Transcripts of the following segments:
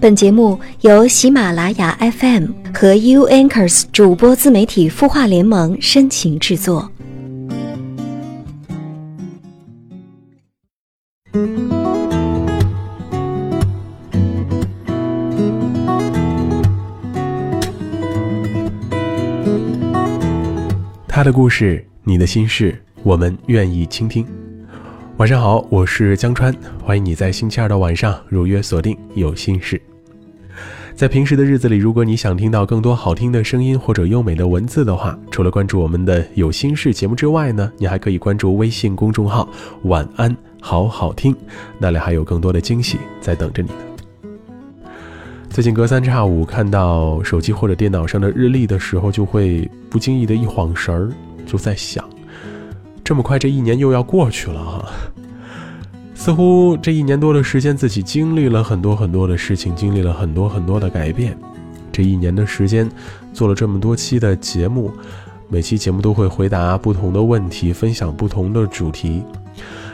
本节目由喜马拉雅 FM 和 U Anchors 主播自媒体孵化联盟深情制作。他的故事，你的心事，我们愿意倾听。晚上好，我是江川，欢迎你在星期二的晚上如约锁定有心事。在平时的日子里，如果你想听到更多好听的声音或者优美的文字的话，除了关注我们的有心事节目之外呢，你还可以关注微信公众号“晚安好好听”，那里还有更多的惊喜在等着你呢。最近隔三差五看到手机或者电脑上的日历的时候，就会不经意的一晃神儿，就在想。这么快，这一年又要过去了哈。似乎这一年多的时间，自己经历了很多很多的事情，经历了很多很多的改变。这一年的时间，做了这么多期的节目，每期节目都会回答不同的问题，分享不同的主题。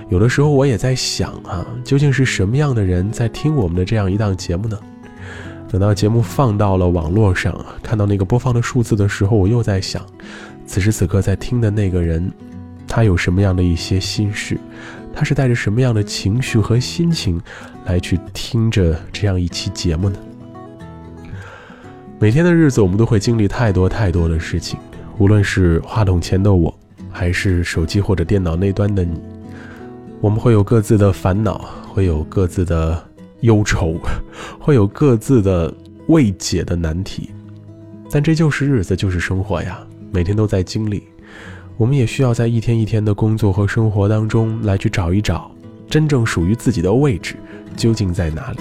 有的时候我也在想啊，究竟是什么样的人在听我们的这样一档节目呢？等到节目放到了网络上，看到那个播放的数字的时候，我又在想，此时此刻在听的那个人。他有什么样的一些心事？他是带着什么样的情绪和心情来去听着这样一期节目呢？每天的日子，我们都会经历太多太多的事情，无论是话筒前的我，还是手机或者电脑那端的你，我们会有各自的烦恼，会有各自的忧愁，会有各自的未解的难题。但这就是日子，就是生活呀，每天都在经历。我们也需要在一天一天的工作和生活当中来去找一找，真正属于自己的位置究竟在哪里，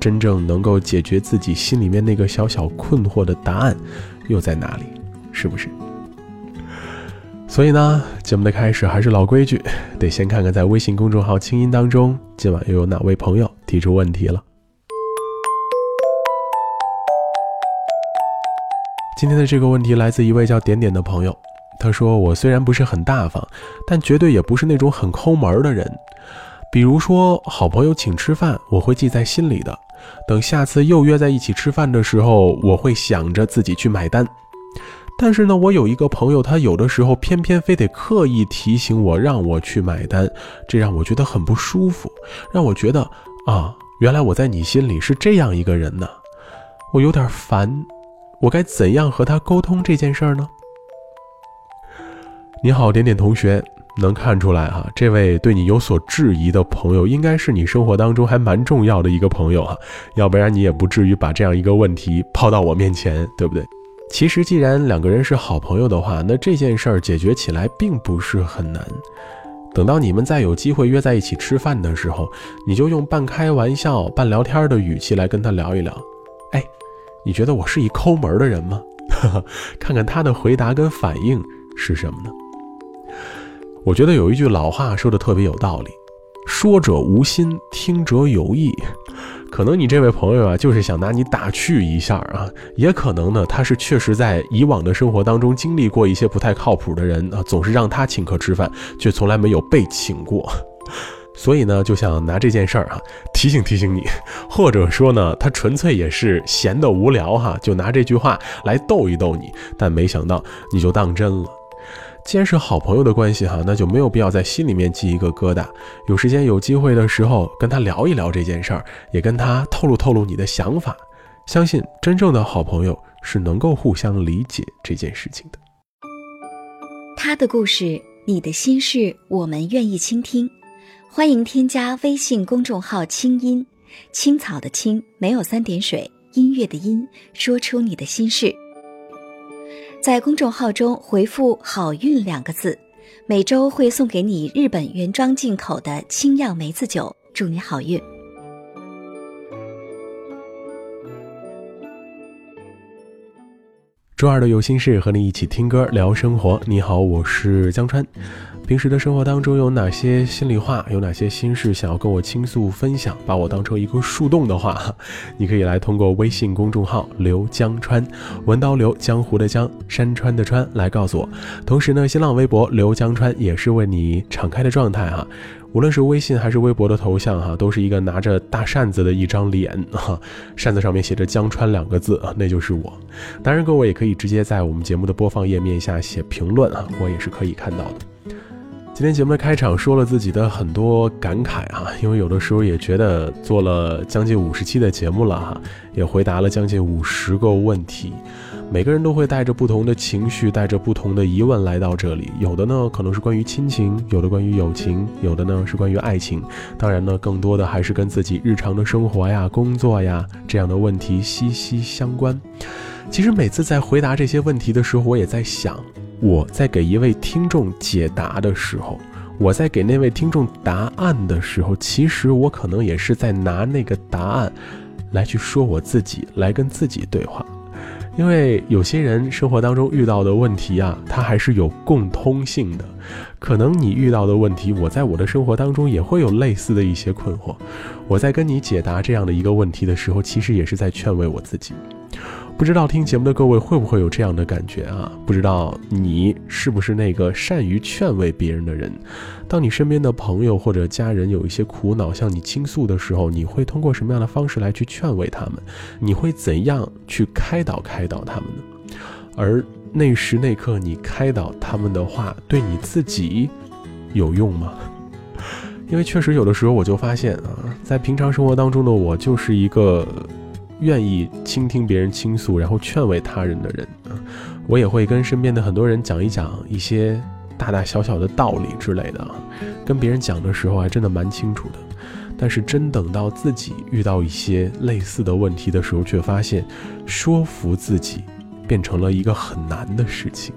真正能够解决自己心里面那个小小困惑的答案又在哪里，是不是？所以呢，节目的开始还是老规矩，得先看看在微信公众号“清音”当中，今晚又有哪位朋友提出问题了。今天的这个问题来自一位叫点点的朋友。他说：“我虽然不是很大方，但绝对也不是那种很抠门的人。比如说，好朋友请吃饭，我会记在心里的。等下次又约在一起吃饭的时候，我会想着自己去买单。但是呢，我有一个朋友，他有的时候偏偏非得刻意提醒我，让我去买单，这让我觉得很不舒服，让我觉得啊，原来我在你心里是这样一个人呢。我有点烦，我该怎样和他沟通这件事呢？”你好，点点同学，能看出来哈，这位对你有所质疑的朋友，应该是你生活当中还蛮重要的一个朋友哈，要不然你也不至于把这样一个问题抛到我面前，对不对？其实既然两个人是好朋友的话，那这件事儿解决起来并不是很难。等到你们再有机会约在一起吃饭的时候，你就用半开玩笑、半聊天的语气来跟他聊一聊。哎，你觉得我是一抠门的人吗？看看他的回答跟反应是什么呢？我觉得有一句老话说的特别有道理，说者无心，听者有意。可能你这位朋友啊，就是想拿你打趣一下啊，也可能呢，他是确实在以往的生活当中经历过一些不太靠谱的人啊，总是让他请客吃饭，却从来没有被请过，所以呢，就想拿这件事儿啊提醒提醒你，或者说呢，他纯粹也是闲得无聊哈，就拿这句话来逗一逗你，但没想到你就当真了。既然是好朋友的关系哈，那就没有必要在心里面记一个疙瘩。有时间有机会的时候，跟他聊一聊这件事儿，也跟他透露透露你的想法。相信真正的好朋友是能够互相理解这件事情的。他的故事，你的心事，我们愿意倾听。欢迎添加微信公众号“清音青草”的青，没有三点水，音乐的音，说出你的心事。在公众号中回复“好运”两个字，每周会送给你日本原装进口的清酿梅子酒，祝你好运。周二的有心事和你一起听歌聊生活。你好，我是江川。平时的生活当中有哪些心里话，有哪些心事想要跟我倾诉分享？把我当成一个树洞的话，你可以来通过微信公众号“刘江川”，文刀刘江湖的江山川的川来告诉我。同时呢，新浪微博刘江川也是为你敞开的状态哈。无论是微信还是微博的头像哈，都是一个拿着大扇子的一张脸哈，扇子上面写着“江川”两个字啊，那就是我。当然，各位也可以直接在我们节目的播放页面下写评论啊，我也是可以看到的。今天节目的开场说了自己的很多感慨啊，因为有的时候也觉得做了将近五十期的节目了哈，也回答了将近五十个问题。每个人都会带着不同的情绪，带着不同的疑问来到这里。有的呢可能是关于亲情，有的关于友情，有的呢是关于爱情。当然呢，更多的还是跟自己日常的生活呀、工作呀这样的问题息息相关。其实每次在回答这些问题的时候，我也在想，我在给一位听众解答的时候，我在给那位听众答案的时候，其实我可能也是在拿那个答案来去说我自己，来跟自己对话。因为有些人生活当中遇到的问题啊，它还是有共通性的。可能你遇到的问题，我在我的生活当中也会有类似的一些困惑。我在跟你解答这样的一个问题的时候，其实也是在劝慰我自己。不知道听节目的各位会不会有这样的感觉啊？不知道你是不是那个善于劝慰别人的人？当你身边的朋友或者家人有一些苦恼向你倾诉的时候，你会通过什么样的方式来去劝慰他们？你会怎样去开导开导他们呢？而那时那刻你开导他们的话，对你自己有用吗？因为确实有的时候我就发现啊，在平常生活当中的我就是一个。愿意倾听别人倾诉，然后劝慰他人的人，我也会跟身边的很多人讲一讲一些大大小小的道理之类的。跟别人讲的时候还真的蛮清楚的，但是真等到自己遇到一些类似的问题的时候，却发现说服自己变成了一个很难的事情。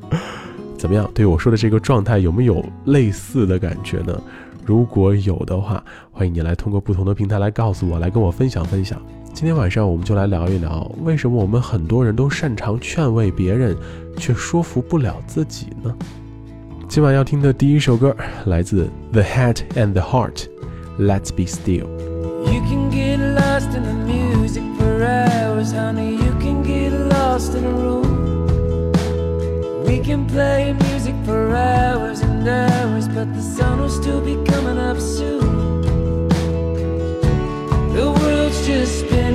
怎么样？对我说的这个状态有没有类似的感觉呢？如果有的话，欢迎你来通过不同的平台来告诉我，来跟我分享分享。今天晚上我们就来聊一聊，为什么我们很多人都擅长劝慰别人，却说服不了自己呢？今晚要听的第一首歌来自 The Head and the Heart，《Let's Be Still》。You can get lost in the music for hours, honey. You can get lost in a room. We can play music for hours and hours, but the sun will still be coming up soon. just been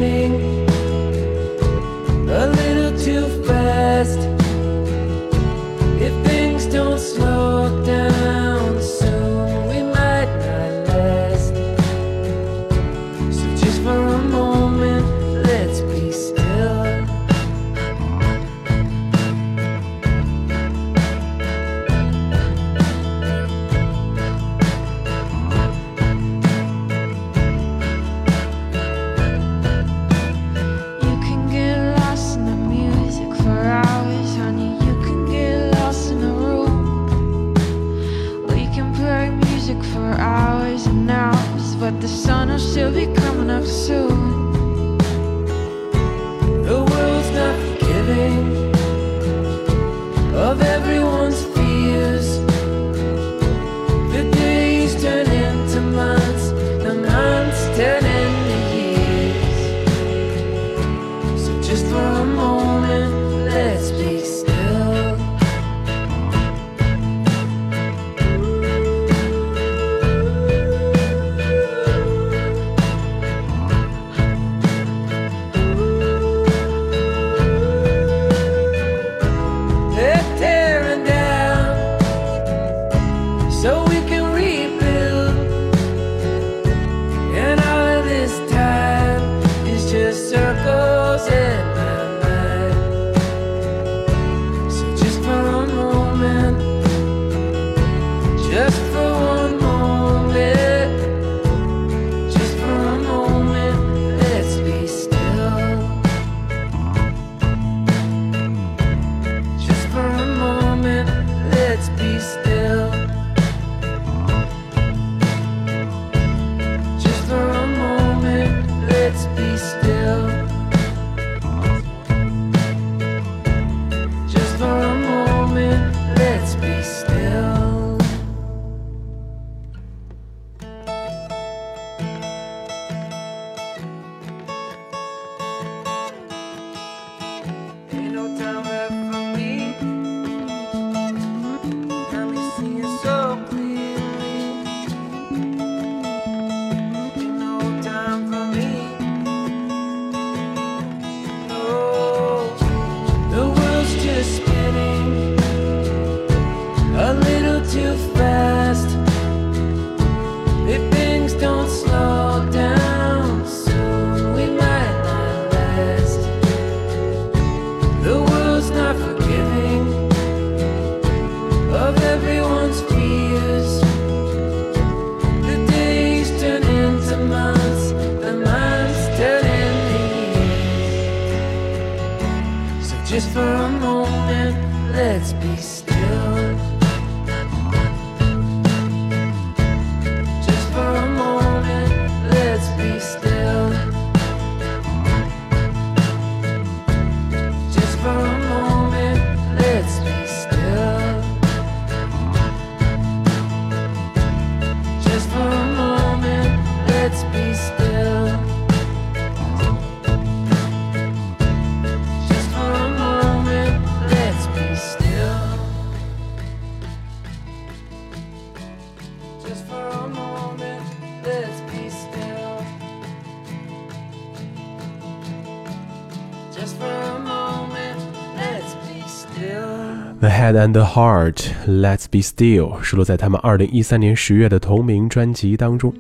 The Head and the Heart, Let's Be Still，收录在他们二零一三年十月的同名专辑当中。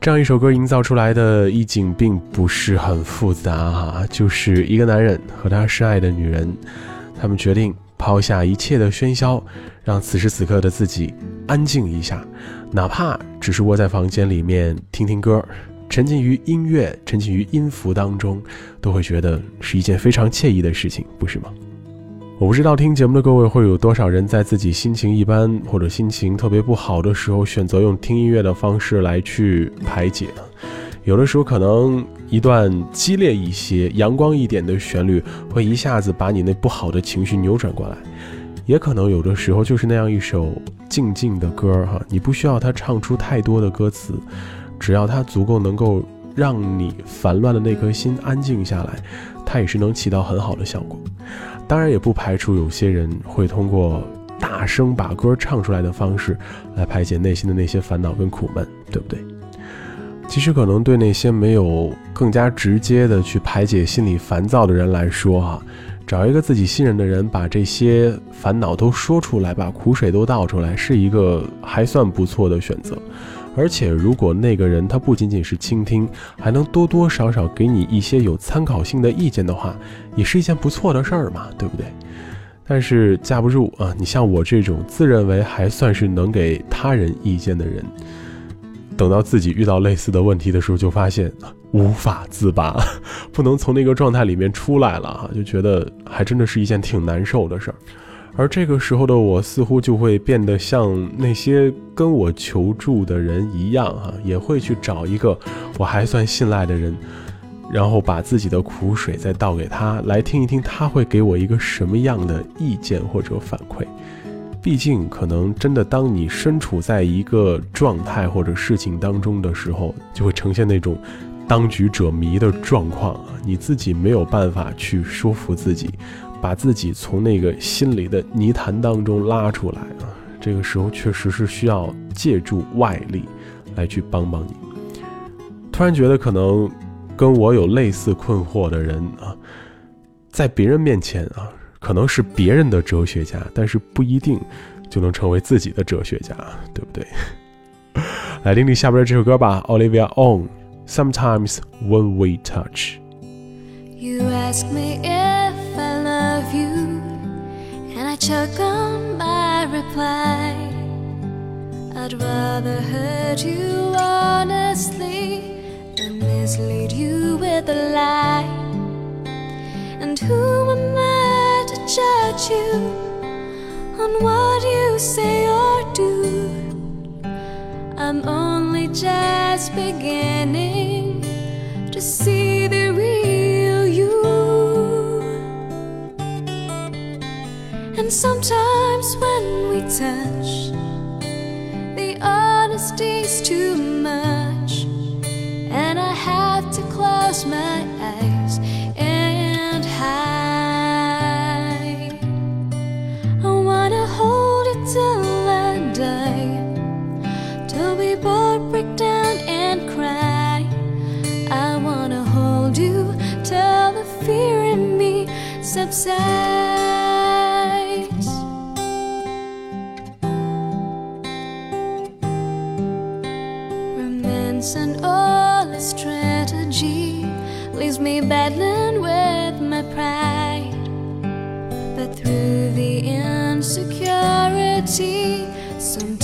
这样一首歌营造出来的意境并不是很复杂哈，就是一个男人和他深爱的女人，他们决定抛下一切的喧嚣，让此时此刻的自己安静一下，哪怕只是窝在房间里面听听歌，沉浸于音乐，沉浸于音符当中，都会觉得是一件非常惬意的事情，不是吗？我不知道听节目的各位会有多少人在自己心情一般或者心情特别不好的时候，选择用听音乐的方式来去排解。有的时候可能一段激烈一些、阳光一点的旋律，会一下子把你那不好的情绪扭转过来；也可能有的时候就是那样一首静静的歌哈，你不需要它唱出太多的歌词，只要它足够能够让你烦乱的那颗心安静下来，它也是能起到很好的效果。当然也不排除有些人会通过大声把歌唱出来的方式来排解内心的那些烦恼跟苦闷，对不对？其实可能对那些没有更加直接的去排解心理烦躁的人来说啊，找一个自己信任的人，把这些烦恼都说出来，把苦水都倒出来，是一个还算不错的选择。而且，如果那个人他不仅仅是倾听，还能多多少少给你一些有参考性的意见的话，也是一件不错的事儿嘛，对不对？但是架不住啊，你像我这种自认为还算是能给他人意见的人，等到自己遇到类似的问题的时候，就发现无法自拔，不能从那个状态里面出来了哈，就觉得还真的是一件挺难受的事儿。而这个时候的我，似乎就会变得像那些跟我求助的人一样哈，也会去找一个我还算信赖的人，然后把自己的苦水再倒给他，来听一听他会给我一个什么样的意见或者反馈。毕竟，可能真的当你身处在一个状态或者事情当中的时候，就会呈现那种当局者迷的状况啊，你自己没有办法去说服自己。把自己从那个心里的泥潭当中拉出来啊，这个时候确实是需要借助外力来去帮帮你。突然觉得，可能跟我有类似困惑的人啊，在别人面前啊，可能是别人的哲学家，但是不一定就能成为自己的哲学家，对不对？来听听下边这首歌吧，Olivia On。Sometimes when we touch。You ask me I choke on my reply. I'd rather hurt you honestly than mislead you with a lie. And who am I to judge you on what you say or do? I'm only just beginning to see the real sometimes when we touch, the honesty's too much, and I have to close my eyes and hide. I wanna hold you till I die, till we both break down and cry. I wanna hold you till the fear in me subsides. And all its strategy leaves me battling with my pride. But through the insecurity, some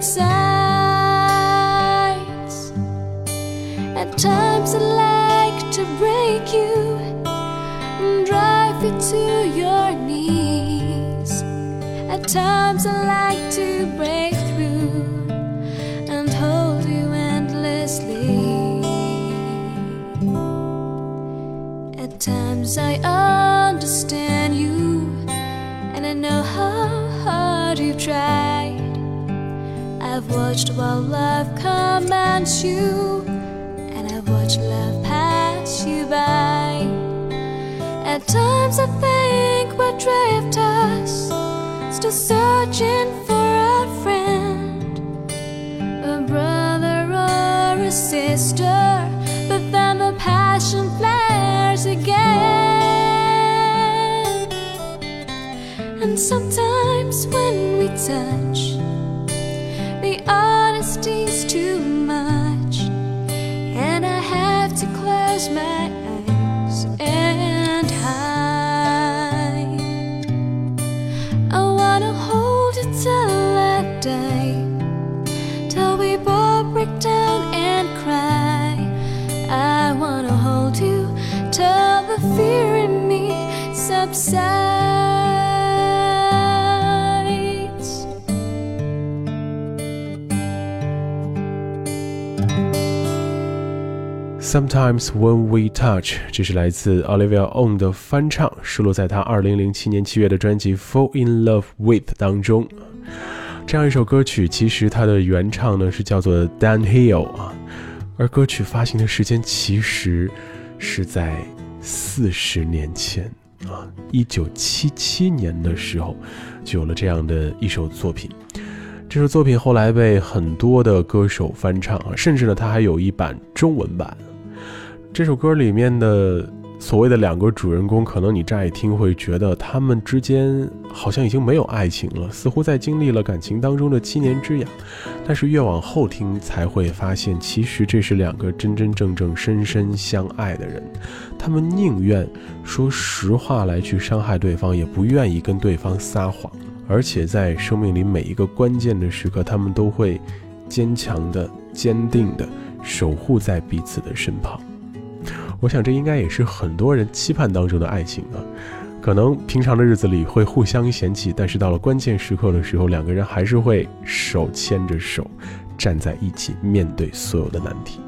So. I've watched love pass you by. At times I think we're drifters, still searching for a friend, a brother or a sister. But then the passion flares again. And sometimes when we touch, the honesty's too much, my Sometimes when we touch，这是来自 Olivia On 的翻唱，收录在她2007年7月的专辑《Fall in Love with》当中。这样一首歌曲，其实它的原唱呢是叫做 Dan Hill 啊，而歌曲发行的时间其实是在四十年前啊，一九七七年的时候就有了这样的一首作品。这首作品后来被很多的歌手翻唱啊，甚至呢，它还有一版中文版。这首歌里面的所谓的两个主人公，可能你乍一听会觉得他们之间好像已经没有爱情了，似乎在经历了感情当中的七年之痒。但是越往后听，才会发现，其实这是两个真真正正深深相爱的人，他们宁愿说实话来去伤害对方，也不愿意跟对方撒谎。而且在生命里每一个关键的时刻，他们都会坚强的、坚定的守护在彼此的身旁。我想，这应该也是很多人期盼当中的爱情啊。可能平常的日子里会互相嫌弃，但是到了关键时刻的时候，两个人还是会手牵着手站在一起，面对所有的难题。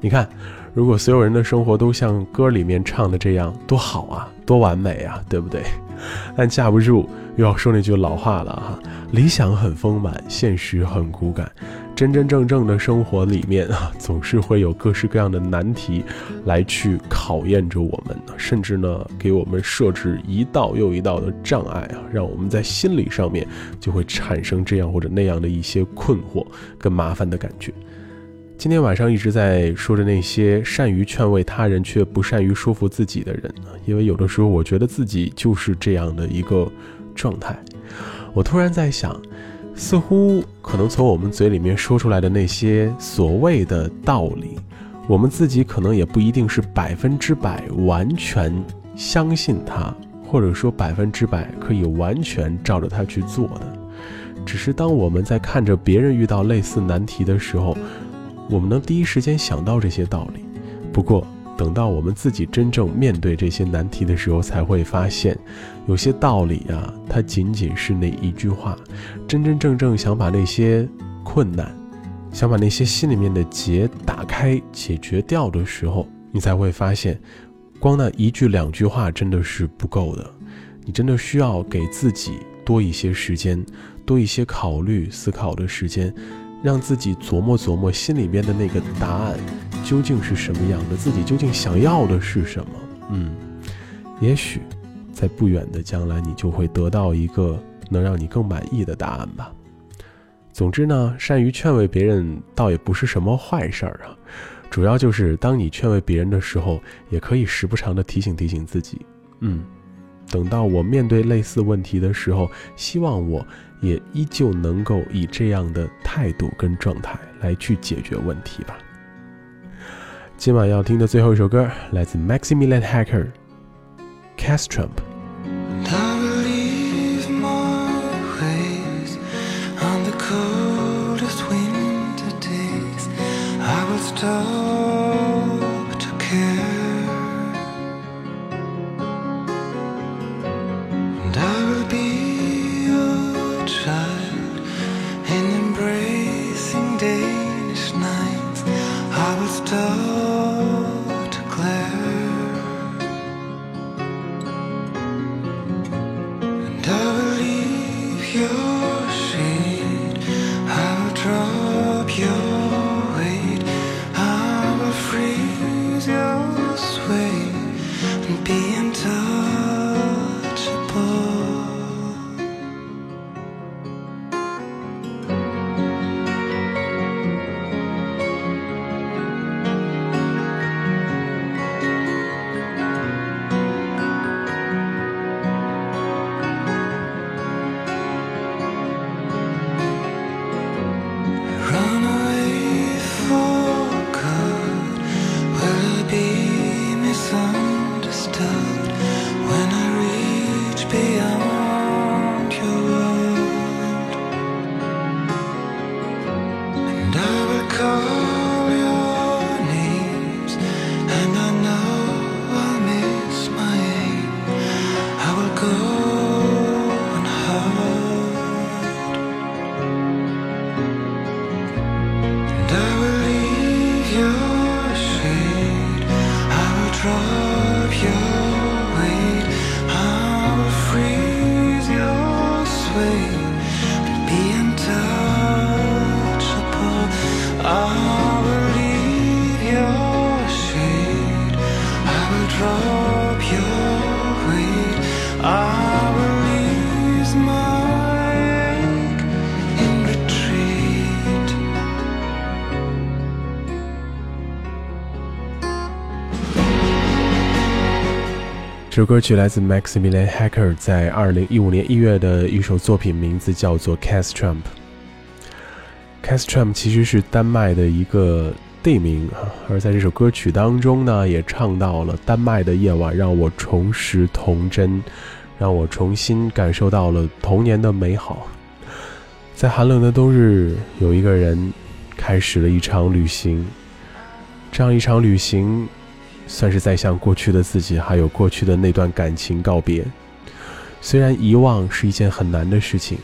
你看，如果所有人的生活都像歌里面唱的这样，多好啊，多完美啊，对不对？但架不住又要说那句老话了哈，理想很丰满，现实很骨感。真真正正的生活里面啊，总是会有各式各样的难题来去考验着我们，甚至呢，给我们设置一道又一道的障碍啊，让我们在心理上面就会产生这样或者那样的一些困惑跟麻烦的感觉。今天晚上一直在说着那些善于劝慰他人却不善于说服自己的人呢，因为有的时候我觉得自己就是这样的一个状态。我突然在想，似乎可能从我们嘴里面说出来的那些所谓的道理，我们自己可能也不一定是百分之百完全相信它，或者说百分之百可以完全照着它去做的。只是当我们在看着别人遇到类似难题的时候，我们能第一时间想到这些道理，不过等到我们自己真正面对这些难题的时候，才会发现，有些道理啊，它仅仅是那一句话。真真正正想把那些困难，想把那些心里面的结打开、解决掉的时候，你才会发现，光那一句两句话真的是不够的，你真的需要给自己多一些时间，多一些考虑、思考的时间。让自己琢磨琢磨心里面的那个答案究竟是什么样的，自己究竟想要的是什么？嗯，也许在不远的将来，你就会得到一个能让你更满意的答案吧。总之呢，善于劝慰别人倒也不是什么坏事儿啊。主要就是当你劝慰别人的时候，也可以时不常的提醒提醒自己，嗯，等到我面对类似问题的时候，希望我也依旧能够以这样的态度跟状态来去解决问题吧。今晚要听的最后一首歌来自 Maximilian Hacker，Cast Trump。这首歌曲来自 Maximilian Hacker 在二零一五年一月的一首作品，名字叫做 Cas Trump。Cas Trump 其实是丹麦的一个地名，而在这首歌曲当中呢，也唱到了丹麦的夜晚让我重拾童真，让我重新感受到了童年的美好。在寒冷的冬日，有一个人开始了一场旅行，这样一场旅行。算是在向过去的自己，还有过去的那段感情告别。虽然遗忘是一件很难的事情，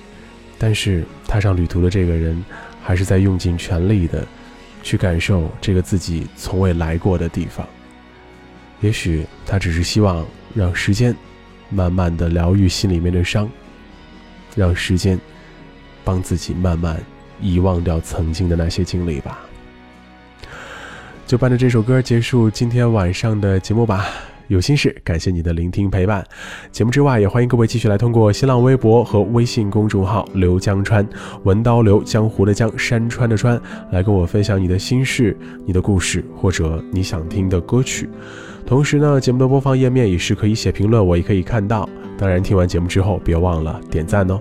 但是踏上旅途的这个人，还是在用尽全力的去感受这个自己从未来过的地方。也许他只是希望让时间慢慢的疗愈心里面的伤，让时间帮自己慢慢遗忘掉曾经的那些经历吧。就伴着这首歌结束今天晚上的节目吧。有心事，感谢你的聆听陪伴。节目之外，也欢迎各位继续来通过新浪微博和微信公众号“刘江川文刀刘江湖的江山川的川”来跟我分享你的心事、你的故事或者你想听的歌曲。同时呢，节目的播放页面也是可以写评论，我也可以看到。当然，听完节目之后别忘了点赞哦。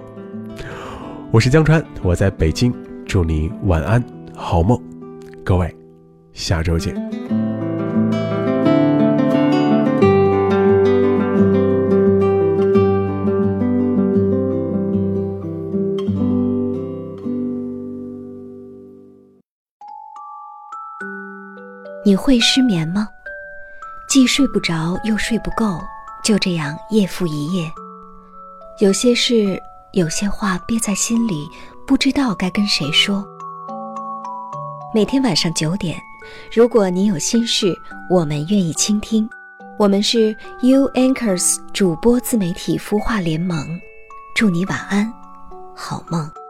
我是江川，我在北京，祝你晚安，好梦，各位。下周见。你会失眠吗？既睡不着又睡不够，就这样夜复一夜。有些事，有些话憋在心里，不知道该跟谁说。每天晚上九点，如果你有心事，我们愿意倾听。我们是 U Anchors 主播自媒体孵化联盟，祝你晚安，好梦。